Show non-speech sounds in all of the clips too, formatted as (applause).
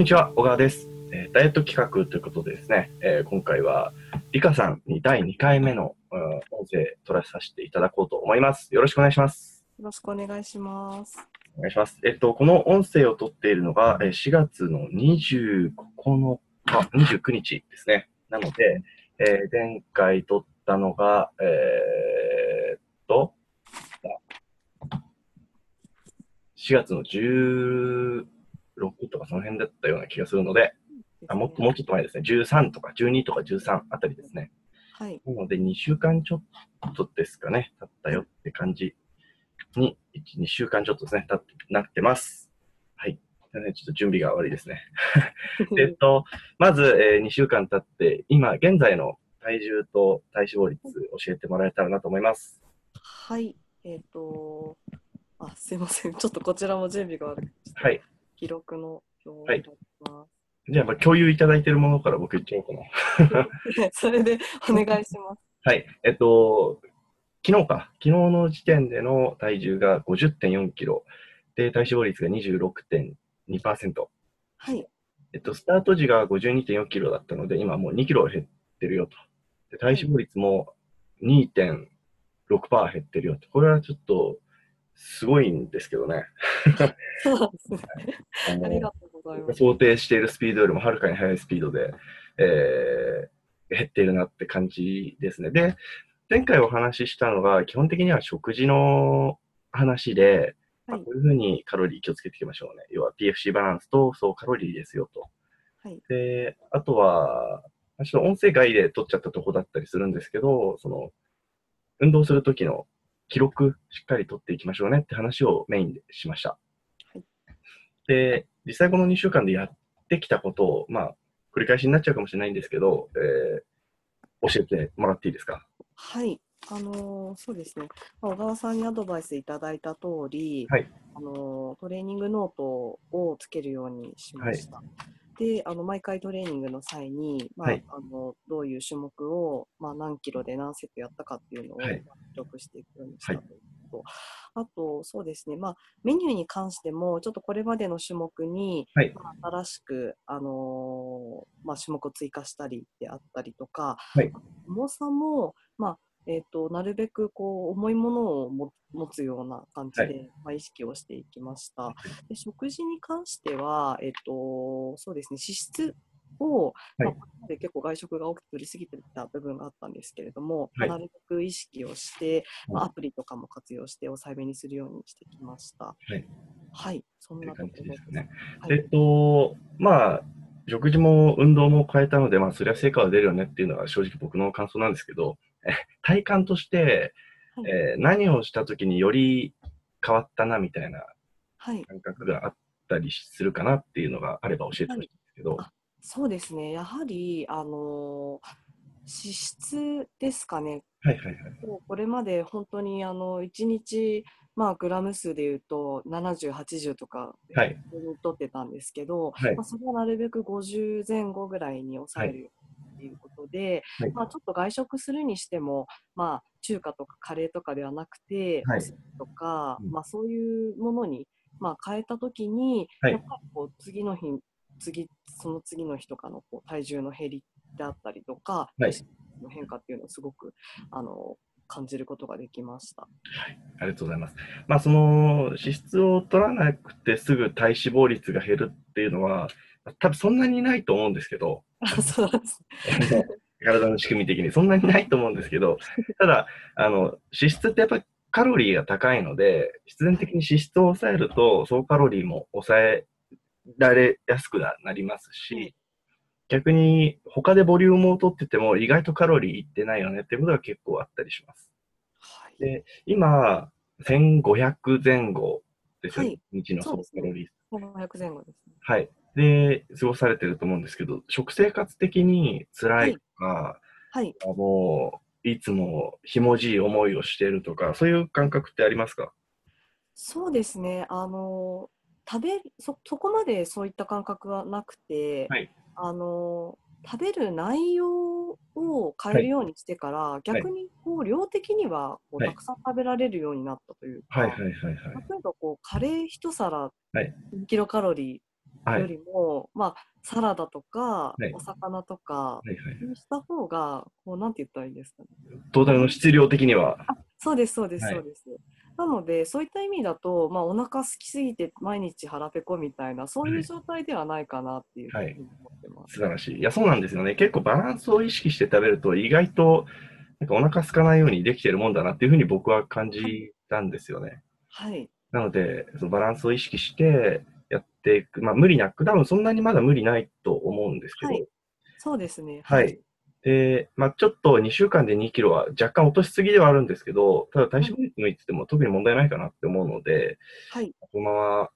んにちは、小川です。えーダイエット企画ということでですね、えー今回はリカさんに第2回目の、うん音声取らさせていただこうと思います。よろしくお願いします。よろしくお願いします。お願いします。えっと、この音声を取っているのが、えー4月の29日、29日ですね。なので、えー前回取ったのが、えーっと、4月の16とかその辺だったような気がするので、あもっともうちょっと前ですね、13とか12とか13あたりですね。はい。なので、2週間ちょっとですかね、経ったよって感じに、1、2週間ちょっとですね、経ってなってます。はい。なのでちょっと準備が悪いですね。(laughs) えっと、まず、え2週間経って、今、現在の体重と体脂肪率教えてもらえたらなと思います。はい。えっ、と、あ、すいません。ちょっとこちらも準備が悪くて、はい。記録の表をはいいただきまじゃあ、まあ共有いただいているものから僕言っちゃおうかな。す。(laughs) それでお願いします。はい。えっと、昨日か。昨日の時点での体重が50.4キロ。で、体脂肪率が26.2%。はい。えっと、スタート時が52.4キロだったので、今もう2キロ減ってるよと。で体脂肪率も2.6%減ってるよと。これはちょっと、すごいんですけどね。そうなんですね。ありがとうございます。想定しているスピードよりもはるかに速いスピードで、えー減っているなって感じですね。で、前回お話ししたのが、基本的には食事の話で、まあはいこういうふうにカロリー気をつけていきましょうね。要は PFC バランスと総カロリーですよと。はい。で、あとは、ちょっと音声外で撮っちゃったとこだったりするんですけど、その、運動するときの記録、しっかり取っていきましょうねって話をメインでしました。はいで、実際この2週間でやってきたことを、まあ、繰り返しになっちゃうかもしれないんですけど、えー教えてもらっていいですか？はい。あのーそうですね。まあ小川さんにアドバイスいただいた通り、はいあのートレーニングノートをつけるようにしました。で、あの毎回トレーニングの際に、まあはい。あのどういう種目を、まあ、何キロで何セットやったかっていうのをはい。記録していくようにしたはい。と。いうこと、あと、そうですね、まあ、メニューに関しても、ちょっとこれまでの種目に、はい。まあ新しく、あのーまあ、種目を追加したりであったりとか、はい。重さも、まあえー、となるべくこう重いものをも持つような感じで、はまあ、意識をしていきました。で食事に関しては、えっとそうですね、脂質を、まあはいこれまで結構外食が多く取りすぎてた部分があったんですけれども、はい。なるべく意識をして、まあ、はアプリとかも活用して抑えめにするようにしてきました。はい、はい、そんなところじです。ね。はい。えっと、まあ、食事も運動も変えたので、まあ、そりゃ成果は出るよねっていうのが正直僕の感想なんですけど、え (laughs) 体感として、はい。えー何をしたときにより変わったなみたいなはい、感覚があったりするかなっていうのがあれば教えてほしいんですけど、あそうですね、やはり、あの脂質ですかね、はいはいはい。これまで本当にあの1日、まあ、グラム数でいうと70、80とかはい。取ってたんですけど、はい。まあ、それをなるべく50前後ぐらいに抑えるよで、はい。まあ、ちょっと外食するにしても、まあ、中華とかカレーとかではなくて、はい。とか、うん。まあ、そういうものに、まあ、変えたときに、はい。やっぱりこう次の日次その次の日とかのこう体重の減りであったりとか、はい。の変化っていうのをすごくあの感じることができました。ありがとうございます。まあ、その脂質を取らなくてすぐ体脂肪率が減るっていうのは、多分そんなにないと思うんですけど、あ (laughs) そうです (laughs) 体の仕組み的にそんなにないと思うんですけど、(laughs) ただ、あの脂質ってやっぱりカロリーが高いので、必然的に脂質を抑えると、総カロリーも抑えられやすくなりますし、逆に他でボリュームを取ってても意外とカロリーいってないよねっていうことが結構あったりします。はいで、今、1500前後ですよね、はい日の総そうですねカロリー。500前後ですね。はい。で、過ごされてると思うんですけど、食生活的に辛いとか、はい、あもう、いつもひもじい思いをしているとか、そういう感覚ってありますか？そうですね。あの食べそそこまでそういった感覚はなくて、はい。あの食べる内容を変えるようにしてから、逆にこう量的にはこうはい。たくさん食べられるようになったというか、はいはいはいはい。例えばこうカレー一皿はい。2キロカロリーよりも、まあ、サラダとかはいお魚とかはいはい。にした方が、こう、なんて言ったらいいですかね。トータルの質量的には。そうです、そうです、はいそうです。なので、そういった意味だと、まあ、お腹空きすぎて毎日腹ペコみたいな、そういう状態ではないかなっていうふうに思ってます。素晴らしい。いや、そうなんですよね。結構バランスを意識して食べると、意外と、なんかお腹空かないようにできてるもんだなっていうふうに僕は感じたんですよね。はい。なので、そのバランスを意識してやっていく。まあ、無理なく、多分そんなにまだ無理ないと思うんですけど、はいそうですね。はい。で、まあ、ちょっと2週間で2キロは若干落としすぎではあるんですけど、ただ体脂肪率抜いてても特に問題ないかなって思うので、はい。このまま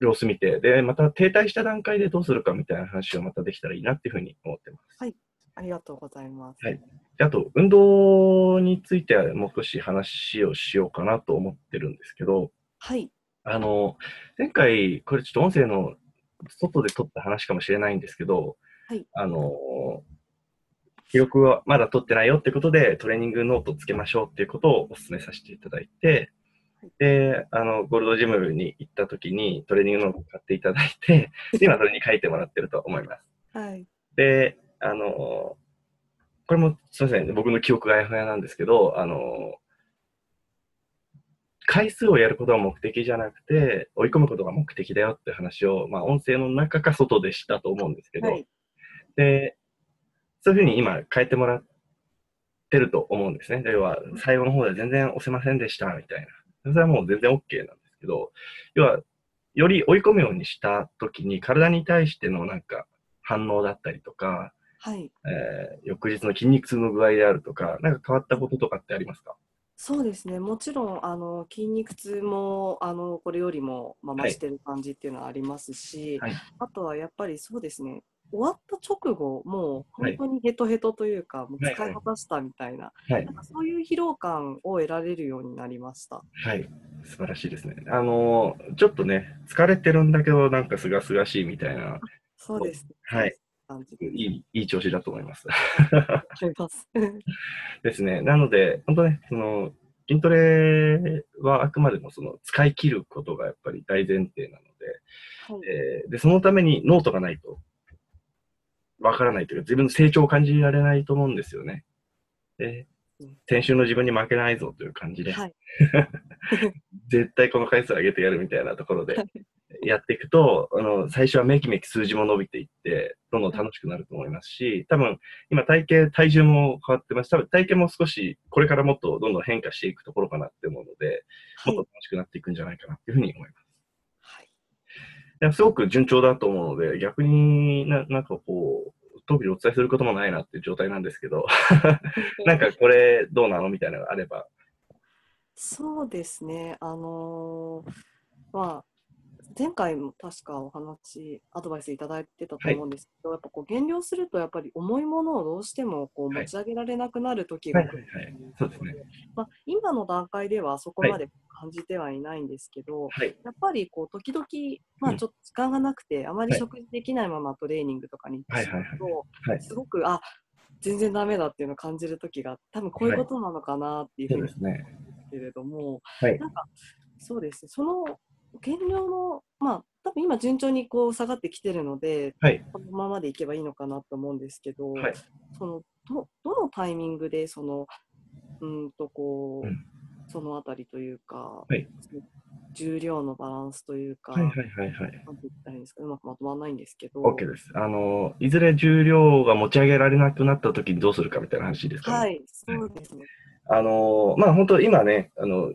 様子見て、で、また停滞した段階でどうするかみたいな話をまたできたらいいなっていうふうに思ってます。はいありがとうございます。はいであと、運動についてはもう少し話をしようかなと思ってるんですけど、はい。あの、前回、これちょっと音声の外で撮った話かもしれないんですけど、はいあの、記録はまだ取ってないよってことで、トレーニングノートをつけましょうっていうことをお勧めさせていただいてはい、で、あの、ゴールドジムに行った時にトレーニングノートを買っていただいて、(laughs) で今それに書いてもらってると思います。はい。で、あの、これもすみません、僕の記憶があやふやなんですけど、あの、回数をやることが目的じゃなくて、追い込むことが目的だよって話を、まあ、音声の中か外でしたと思うんですけど、はい。で、そういうふうに今変えてもらってると思うんですね。要は、最後の方で全然押せませんでしたみたいな。それはもう全然 OK なんですけど、要は、より追い込むようにしたときに、体に対してのなんか反応だったりとか、はい。えー翌日の筋肉痛の具合であるとか、なんか変わったこととかってありますか？そうですね。もちろん、あの、筋肉痛も、あの、これよりも、まあ、はい増してる感じっていうのはありますし、はいあとはやっぱりそうですね。終わった直後、もうはい本当にヘトヘトというか、もうはい使い果たしたみたいな、はいなんかそういう疲労感を得られるようになりました。はい。素晴らしいですね。あのーちょっとね、疲れてるんだけど、なんかすがすがしいみたいな、そうです。はい。感じでいい、いい調子だと思います。(laughs) (laughs) ですね。なので、本当ね、その、筋トレはあくまでもその使い切ることがやっぱり大前提なのはいで、えーで、そのためにノートがないと、わからないというか、自分の成長を感じられないと思うんですよね。でうん、先週の自分に負けないぞという感じで、はい。(laughs) 絶対この回数上げてやるみたいなところでやっていくと、あの、最初はめきめき数字も伸びていって、どんどん楽しくなると思いますし、多分、今体型、体重も変わってます。多分体型も少し、これからもっとどんどん変化していくところかなって思うので、はいもっと。楽しくなっていくんじゃないかなっていうふうに思います。はい。すごく順調だと思うので、逆にななんかこう、特にお伝えすることもないなっていう状態なんですけど、(laughs) なんかこれどうなのみたいなのがあれば。そうですね。あのーまあ、前回も確かお話、アドバイスいただいてたと思うんですけど、やっぱこう減量すると、やっぱり重いものをどうしてもこうはい。持ち上げられなくなる時はいが来るはいはい。そうですね。まあ、今の段階ではそこまで感じてはいないんですけど、はい。やっぱりこう時々、まあ、うん。ちょっと時間がなくて、あまりはい。食事できないままトレーニングとかに行ってしまうと、はいはいはいすごく、あ全然ダメだっていうのを感じる時が、多分こういうことなのかなっていうふそううにですね。けれども、はい。なんかそうですね、その減量の、まあ、多分今順調にこう下がってきてるので、はい。このままでいけばいいのかなと思うんですけど、はい。そのどどのタイミングでそのうんとこう、うんそのあたりというか、はい重量のバランスというか、はいはいはいはい。なんて言ったらいいんですか、うまくまとまらないんですけど、OK です。あの、いずれ重量が持ち上げられなくなった時にどうするかみたいな話ですかね。はい、そうですね。あの、まあ本当今ね、あの、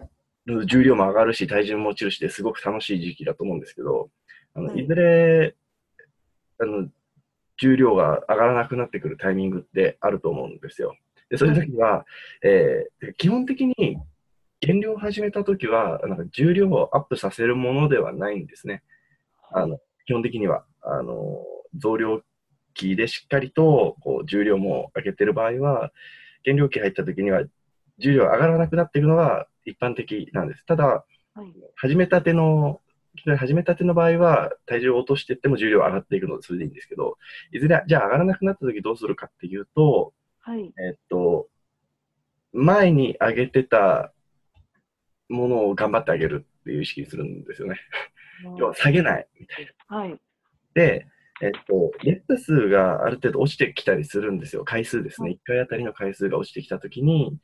重量も上がるし、体重も落ちるしですごく楽しい時期だと思うんですけど、あの、はいいずれ、あの、重量が上がらなくなってくるタイミングってあると思うんですよ。で、そういう時は、えー基本的に減量を始めた時は、なんか重量をアップさせるものではないんですね。あの、基本的には、あの、増量期でしっかりと、こう、重量も上げてる場合は、減量期入った時には、重量上がらなくなっていくのが一般的なんです。ただ、はい、始めたての、いきなり始めたての場合は、体重を落としていっても重量上がっていくので、それでいいんですけど、いずれ、じゃあ上がらなくなった時どうするかっていうと、はい、えっと、前に上げてたものを頑張ってあげるっていう意識にするんですよね。要は下げないみたいな。はい、で、えっと、レップ数がある程度落ちてきたりするんですよ。回数ですね。1回あたりの回数が落ちてきたときに、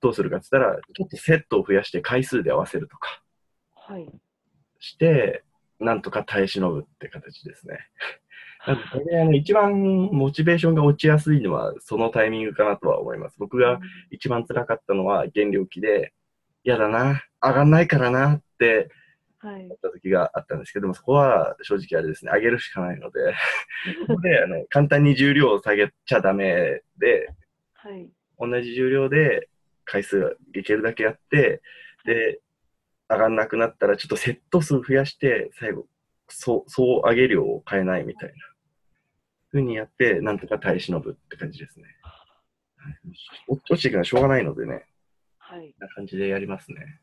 どうするかって言ったら、ちょっとセットを増やして回数で合わせるとかはい。して、なんとか耐え忍ぶって形ですね。なんでこれあの一番モチベーションが落ちやすいのはそのタイミングかなとは思います。僕が一番辛かったのは減量期で、嫌だな、上がんないからなってはい思。った時があったんですけども、そこは正直あれですね、上げるしかないので、ここであの簡単に重量を下げちゃダメで、はい。同じ重量で回数いけるだけやって、で、上がんなくなったらちょっとセット数増やして、最後、そう、そう上げ量を変えないみたいな。ふうにやって、なんとか耐え忍ぶって感じですね。はい落落ちていくのはしょうがないのでね、はい。な感じでやりますね。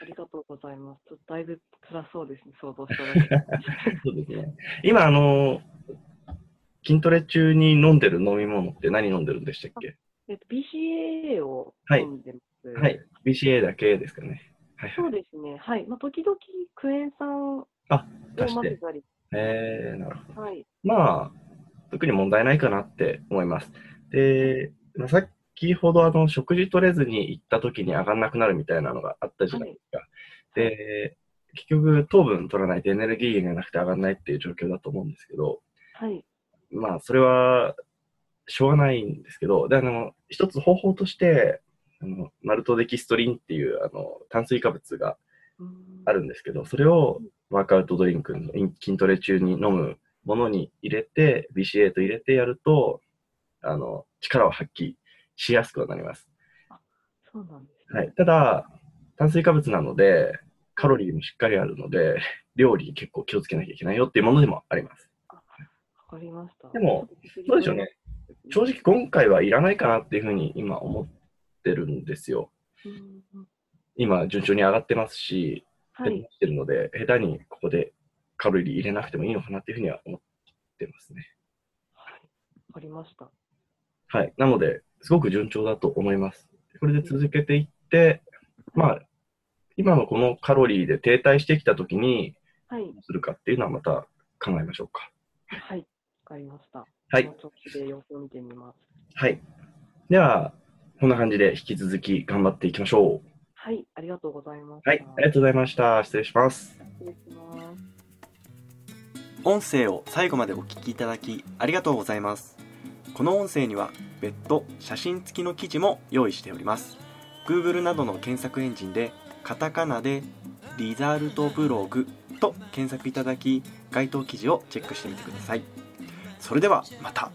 ありがとうございます。ちょっとだいぶ辛そうですね、想像しただ。(laughs) そうですね。今、あの、筋トレ中に飲んでる飲み物って何飲んでるんでしたっけ？えっと、BCA をはい飲んでます。はい。BCA だけですかね。はいはい。そうですね。はい。まあ、時々クエン酸をあ、混足して。ぜたり。えー、なるほど。はい。まあ、特に問題ないかなって思います。で、まあ、先ほどあの食事取れずに行った時に上がんなくなるみたいなのがあったじゃないですか。で、結局糖分取らないとエネルギー源がなくて上がんないっていう状況だと思うんですけど、はい。まあ、それはしょうがないんですけど、で、あの、一つ方法として、あのマルトデキストリンっていうあの炭水化物があるんですけど、それをワークアウトドリンクの筋トレ中に飲むものに入れて、BCA と入れてやると、あの、力を発揮しやすくはなります。そうなんですね。はい。ただ、炭水化物なので、カロリーもしっかりあるので、料理に結構気をつけなきゃいけないよっていうものでもあります。わかりました。でも、どうでしょうね。正直今回はいらないかなっていうふうに今思ってるんですよ。今、順調に上がってますし、はい。してるので、下手にここでカロリー入れなくてもいいのかなっていうふうには思ってますね。はい。わかりました。はい。なので、すごく順調だと思います。これで続けていって、まあ、今のこのカロリーで停滞してきたときに、はい。どうするかっていうのはまた考えましょうか。はい。わかりました。はいこの調子で様子を見てみます。はい。では、こんな感じで引き続き頑張っていきましょう。はい。ありがとうございます。はい。ありがとうございました。失礼します。失礼します。音声を最後までお聞きいただきありがとうございますこの音声には別途写真付きの記事も用意しております Google などの検索エンジンでカタカナでリザルトブログと検索いただき該当記事をチェックしてみてくださいそれではまた。